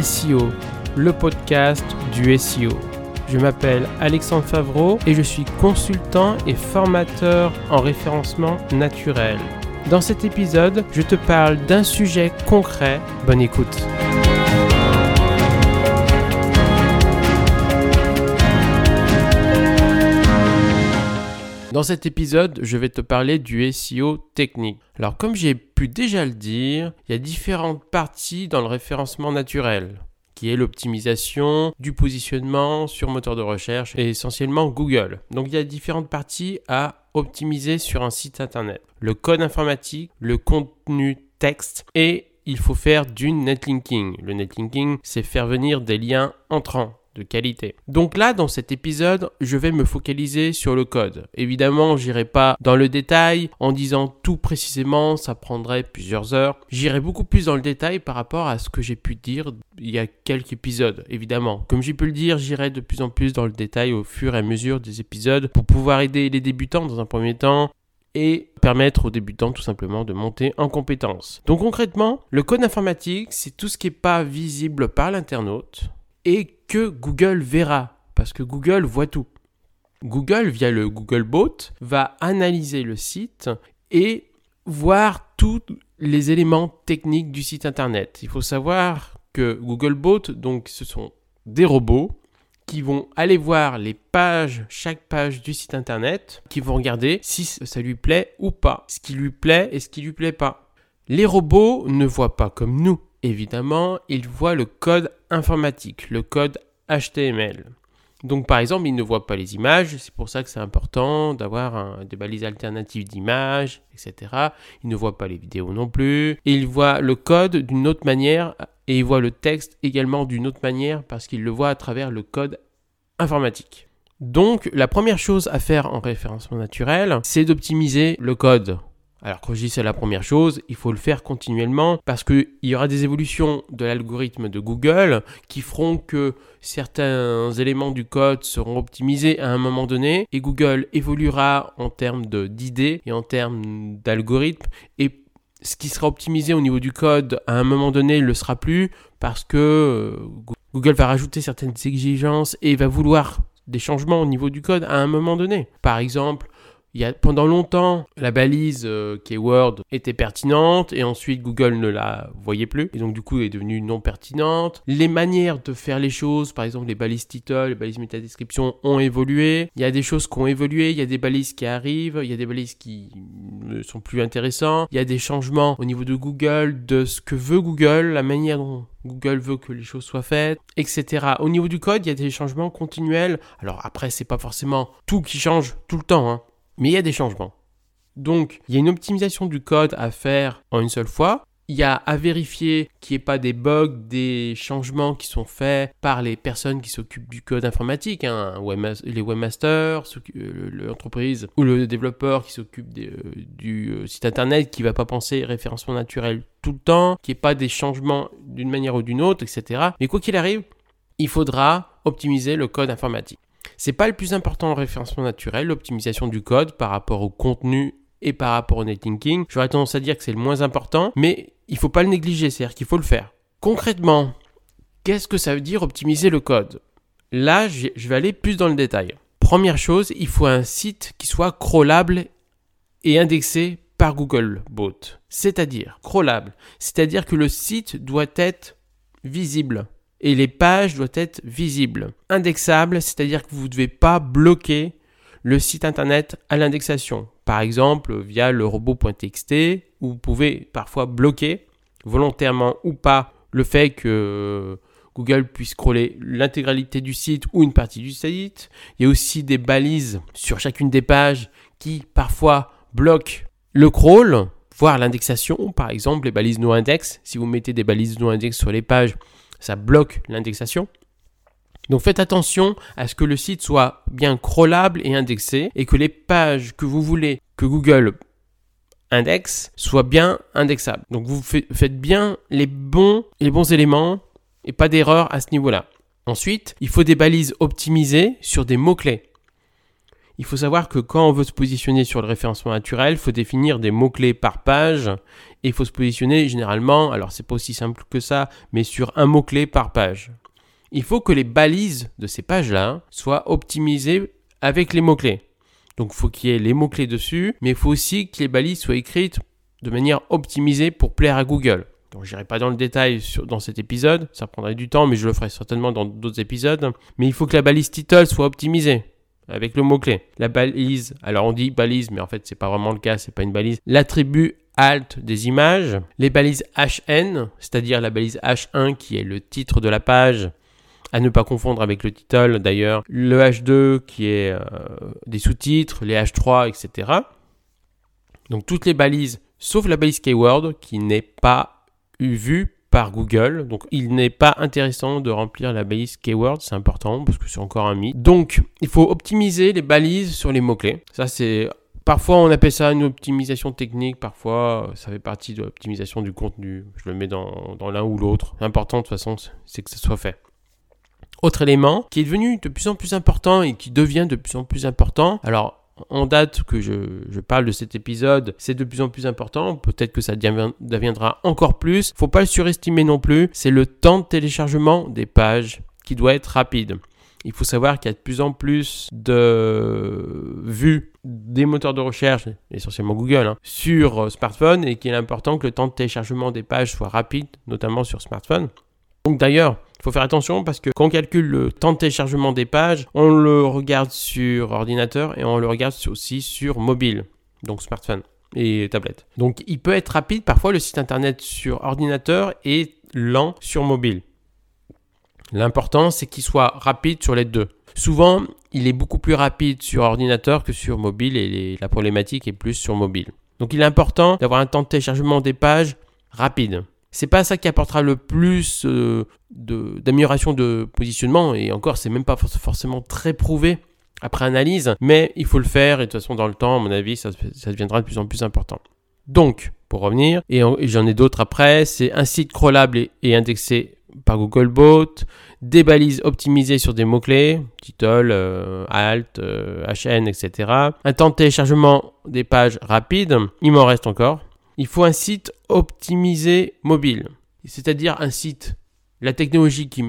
SEO, le podcast du SEO. Je m'appelle Alexandre Favreau et je suis consultant et formateur en référencement naturel. Dans cet épisode, je te parle d'un sujet concret. Bonne écoute. Dans cet épisode, je vais te parler du SEO technique. Alors comme j'ai pu déjà le dire, il y a différentes parties dans le référencement naturel qui est l'optimisation du positionnement sur moteur de recherche et essentiellement Google. Donc il y a différentes parties à optimiser sur un site internet. Le code informatique, le contenu texte et il faut faire du netlinking. Le netlinking, c'est faire venir des liens entrants de qualité. Donc là, dans cet épisode, je vais me focaliser sur le code. Évidemment, j'irai pas dans le détail en disant tout précisément, ça prendrait plusieurs heures. J'irai beaucoup plus dans le détail par rapport à ce que j'ai pu dire il y a quelques épisodes, évidemment. Comme j'ai pu le dire, j'irai de plus en plus dans le détail au fur et à mesure des épisodes pour pouvoir aider les débutants dans un premier temps et permettre aux débutants tout simplement de monter en compétences. Donc concrètement, le code informatique, c'est tout ce qui n'est pas visible par l'internaute et que Google verra, parce que Google voit tout. Google, via le Googlebot, va analyser le site et voir tous les éléments techniques du site internet. Il faut savoir que Googlebot, donc ce sont des robots qui vont aller voir les pages, chaque page du site internet, qui vont regarder si ça lui plaît ou pas, ce qui lui plaît et ce qui lui plaît pas. Les robots ne voient pas comme nous évidemment, il voit le code informatique, le code HTML. Donc par exemple, il ne voit pas les images, c'est pour ça que c'est important d'avoir des balises alternatives d'images, etc. Il ne voit pas les vidéos non plus. il voit le code d'une autre manière et il voit le texte également d'une autre manière parce qu'il le voit à travers le code informatique. Donc la première chose à faire en référencement naturel, c'est d'optimiser le code. Alors quand je dis c'est la première chose, il faut le faire continuellement parce qu'il y aura des évolutions de l'algorithme de Google qui feront que certains éléments du code seront optimisés à un moment donné et Google évoluera en termes d'idées et en termes d'algorithmes et ce qui sera optimisé au niveau du code à un moment donné ne le sera plus parce que euh, Google va rajouter certaines exigences et va vouloir des changements au niveau du code à un moment donné. Par exemple, il y a, pendant longtemps, la balise euh, keyword était pertinente et ensuite Google ne la voyait plus et donc du coup elle est devenue non pertinente. Les manières de faire les choses, par exemple les balises title, les balises métadescription ont évolué. Il y a des choses qui ont évolué, il y a des balises qui arrivent, il y a des balises qui ne sont plus intéressantes. Il y a des changements au niveau de Google, de ce que veut Google, la manière dont Google veut que les choses soient faites, etc. Au niveau du code, il y a des changements continuels. Alors après, c'est pas forcément tout qui change tout le temps. Hein mais il y a des changements. Donc, il y a une optimisation du code à faire en une seule fois. Il y a à vérifier qu'il n'y ait pas des bugs, des changements qui sont faits par les personnes qui s'occupent du code informatique, hein, les webmasters, euh, l'entreprise ou le développeur qui s'occupe euh, du euh, site internet, qui ne va pas penser référencement naturel tout le temps, qu'il n'y ait pas des changements d'une manière ou d'une autre, etc. Mais quoi qu'il arrive, il faudra optimiser le code informatique. C'est pas le plus important en référencement naturel, l'optimisation du code par rapport au contenu et par rapport au netlinking. J'aurais tendance à dire que c'est le moins important, mais il faut pas le négliger, c'est-à-dire qu'il faut le faire. Concrètement, qu'est-ce que ça veut dire optimiser le code? Là, je vais aller plus dans le détail. Première chose, il faut un site qui soit crawlable et indexé par Googlebot. C'est-à-dire crawlable, c'est-à-dire que le site doit être visible et les pages doivent être visibles. Indexables, c'est-à-dire que vous ne devez pas bloquer le site internet à l'indexation. Par exemple, via le robot.txt, vous pouvez parfois bloquer, volontairement ou pas, le fait que Google puisse scroller l'intégralité du site ou une partie du site. Il y a aussi des balises sur chacune des pages qui parfois bloquent le crawl, voire l'indexation. Par exemple, les balises no index. Si vous mettez des balises no index sur les pages, ça bloque l'indexation. Donc faites attention à ce que le site soit bien crawlable et indexé et que les pages que vous voulez que Google indexe soient bien indexables. Donc vous faites bien les bons, les bons éléments et pas d'erreur à ce niveau-là. Ensuite, il faut des balises optimisées sur des mots-clés. Il faut savoir que quand on veut se positionner sur le référencement naturel, il faut définir des mots-clés par page et il faut se positionner généralement, alors c'est pas aussi simple que ça, mais sur un mot-clé par page. Il faut que les balises de ces pages-là soient optimisées avec les mots-clés. Donc il faut qu'il y ait les mots-clés dessus, mais il faut aussi que les balises soient écrites de manière optimisée pour plaire à Google. Donc j'irai pas dans le détail dans cet épisode, ça prendrait du temps, mais je le ferai certainement dans d'autres épisodes. Mais il faut que la balise title soit optimisée avec le mot-clé. La balise, alors on dit balise, mais en fait c'est pas vraiment le cas, c'est pas une balise. L'attribut alt des images, les balises HN, c'est-à-dire la balise H1 qui est le titre de la page, à ne pas confondre avec le title d'ailleurs, le H2 qui est euh, des sous-titres, les H3, etc. Donc toutes les balises, sauf la balise keyword qui n'est pas vue par Google. Donc il n'est pas intéressant de remplir la balise keyword, c'est important parce que c'est encore un mythe. Donc il faut optimiser les balises sur les mots-clés. Ça c'est Parfois, on appelle ça une optimisation technique, parfois, ça fait partie de l'optimisation du contenu. Je le mets dans, dans l'un ou l'autre. L'important, de toute façon, c'est que ça soit fait. Autre élément qui est devenu de plus en plus important et qui devient de plus en plus important. Alors, en date que je, parle de cet épisode, c'est de plus en plus important. Peut-être que ça deviendra encore plus. Faut pas le surestimer non plus. C'est le temps de téléchargement des pages qui doit être rapide. Il faut savoir qu'il y a de plus en plus de vues des moteurs de recherche, essentiellement Google, hein, sur smartphone et qu'il est important que le temps de téléchargement des pages soit rapide, notamment sur smartphone. Donc d'ailleurs, il faut faire attention parce que quand on calcule le temps de téléchargement des pages, on le regarde sur ordinateur et on le regarde aussi sur mobile, donc smartphone et tablette. Donc il peut être rapide, parfois le site internet sur ordinateur est lent sur mobile. L'important c'est qu'il soit rapide sur les deux. Souvent, il est beaucoup plus rapide sur ordinateur que sur mobile et la problématique est plus sur mobile. Donc il est important d'avoir un temps de téléchargement des pages rapide c'est pas ça qui apportera le plus euh, d'amélioration de, positionnement et encore c'est même pas forcément très prouvé après analyse mais il faut le faire et de toute façon dans le temps à mon avis ça, deviendra de plus en plus important donc pour revenir et, j'en ai d'autres après c'est un site crawlable et, indexé par Googlebot des balises optimisées sur des mots-clés, title, euh, alt, HN, euh, etc. Un temps de téléchargement des pages rapide, il m'en reste encore. Il faut un site optimisé mobile, c'est-à-dire un site, la technologie qui,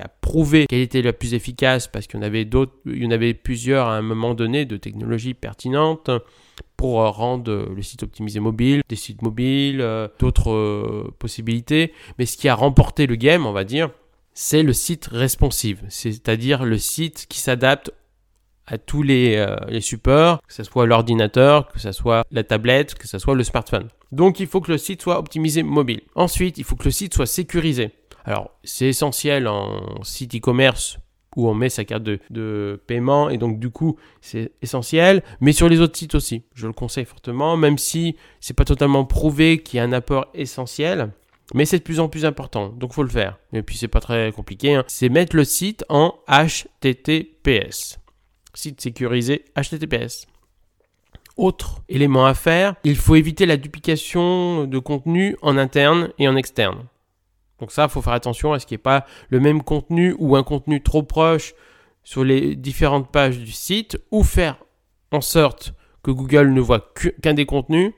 a prouvé qu'elle était la plus efficace parce qu'il y en avait d'autres, il y en avait plusieurs à un moment donné de technologies pertinentes pour rendre le site optimisé mobile, des sites mobiles, euh, d'autres euh, possibilités. Mais ce qui a remporté le game, on va dire, c'est le site responsive, c'est-à-dire le site qui s'adapte à tous les, euh, les supports, que ce soit l'ordinateur, que ce soit la tablette, que ce soit le smartphone. Donc il faut que le site soit optimisé mobile. Ensuite, il faut que le site soit sécurisé. Alors c'est essentiel en site e-commerce où on met sa carte de, de, paiement et donc du coup c'est essentiel mais sur les autres sites aussi je le conseille fortement même si c'est pas totalement prouvé qu'il y a un apport essentiel mais c'est de plus en plus important donc faut le faire et puis c'est pas très compliqué hein. c'est mettre le site en HTTPS site sécurisé HTTPS. Autre élément à faire, il faut éviter la duplication de contenu en interne et en externe. Donc ça, il faut faire attention à ce qu'il n'y ait pas le même contenu ou un contenu trop proche sur les différentes pages du site, ou faire en sorte que Google ne voit qu'un des contenus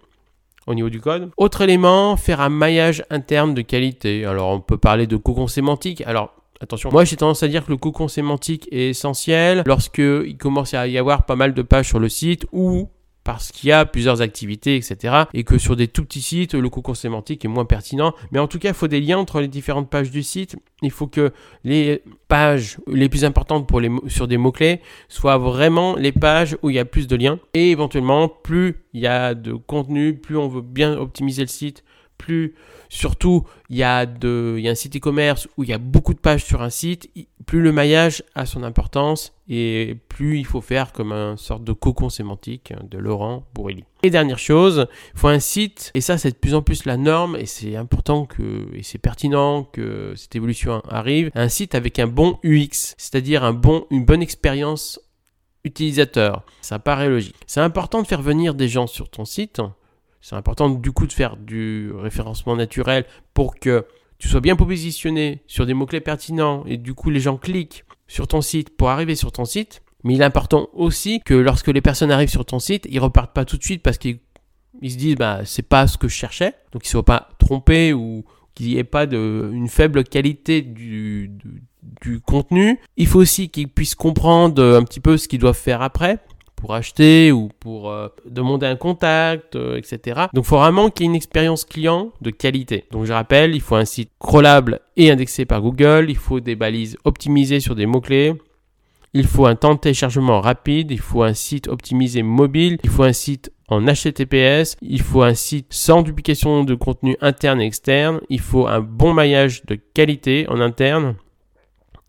au niveau du code. Autre élément, faire un maillage interne de qualité. Alors on peut parler de cocon sémantique. Alors Attention, moi j'ai tendance à dire que le cocon sémantique est essentiel lorsque il commence à y avoir pas mal de pages sur le site ou parce qu'il y a plusieurs activités, etc. Et que sur des tout petits sites, le cocon sémantique est moins pertinent. Mais en tout cas, il faut des liens entre les différentes pages du site. Il faut que les pages les plus importantes sur des mots-clés soient vraiment les pages où il y a plus de liens. Et éventuellement, plus il y a de contenu, plus on veut bien optimiser le site, plus surtout il y, a de, il y a un site e-commerce où il y a beaucoup de pages sur un site, plus le maillage a son importance et plus il faut faire comme un sorte de cocon sémantique de Laurent Bourrelli. Et dernière chose, il faut un site, et ça c'est de plus en plus la norme, et c'est important que, et c'est pertinent que cette évolution arrive, un site avec un bon UX, c'est-à-dire un bon, une bonne expérience utilisateur. Ça paraît logique. C'est important de faire venir des gens sur ton site c'est important du coup de faire du référencement naturel pour que tu sois bien positionné sur des mots-clés pertinents et du coup les gens cliquent sur ton site pour arriver sur ton site. Mais il est important aussi que lorsque les personnes arrivent sur ton site, ils repartent pas tout de suite parce qu'ils ils se disent bah c'est pas ce que je cherchais, donc ils ne soient pas trompés ou qu'il n'y ait pas une faible qualité du, contenu. Il faut aussi qu'ils puissent comprendre un petit peu ce qu'ils doivent faire après pour acheter ou pour euh, demander un contact, euh, etc. Donc il faut vraiment qu'il y ait une expérience client de qualité. Donc je rappelle, il faut un site crawlable et indexé par Google, il faut des balises optimisées sur des mots-clés, il faut un temps de téléchargement rapide, il faut un site optimisé mobile, il faut un site en HTTPS, il faut un site sans duplication de contenu interne et externe, il faut un bon maillage de qualité en interne,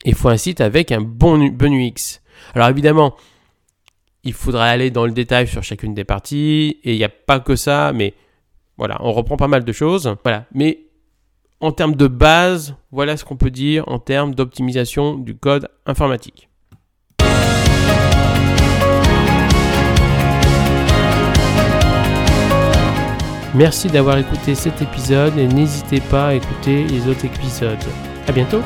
il faut un site avec un bon, bon UX. Alors évidemment, il faudra aller dans le détail sur chacune des parties, et il n'y a pas que ça, mais voilà, on reprend pas mal de choses. Voilà, mais en termes de base, voilà ce qu'on peut dire en termes d'optimisation du code informatique. Merci d'avoir écouté cet épisode et n'hésitez pas à écouter les autres épisodes. À bientôt!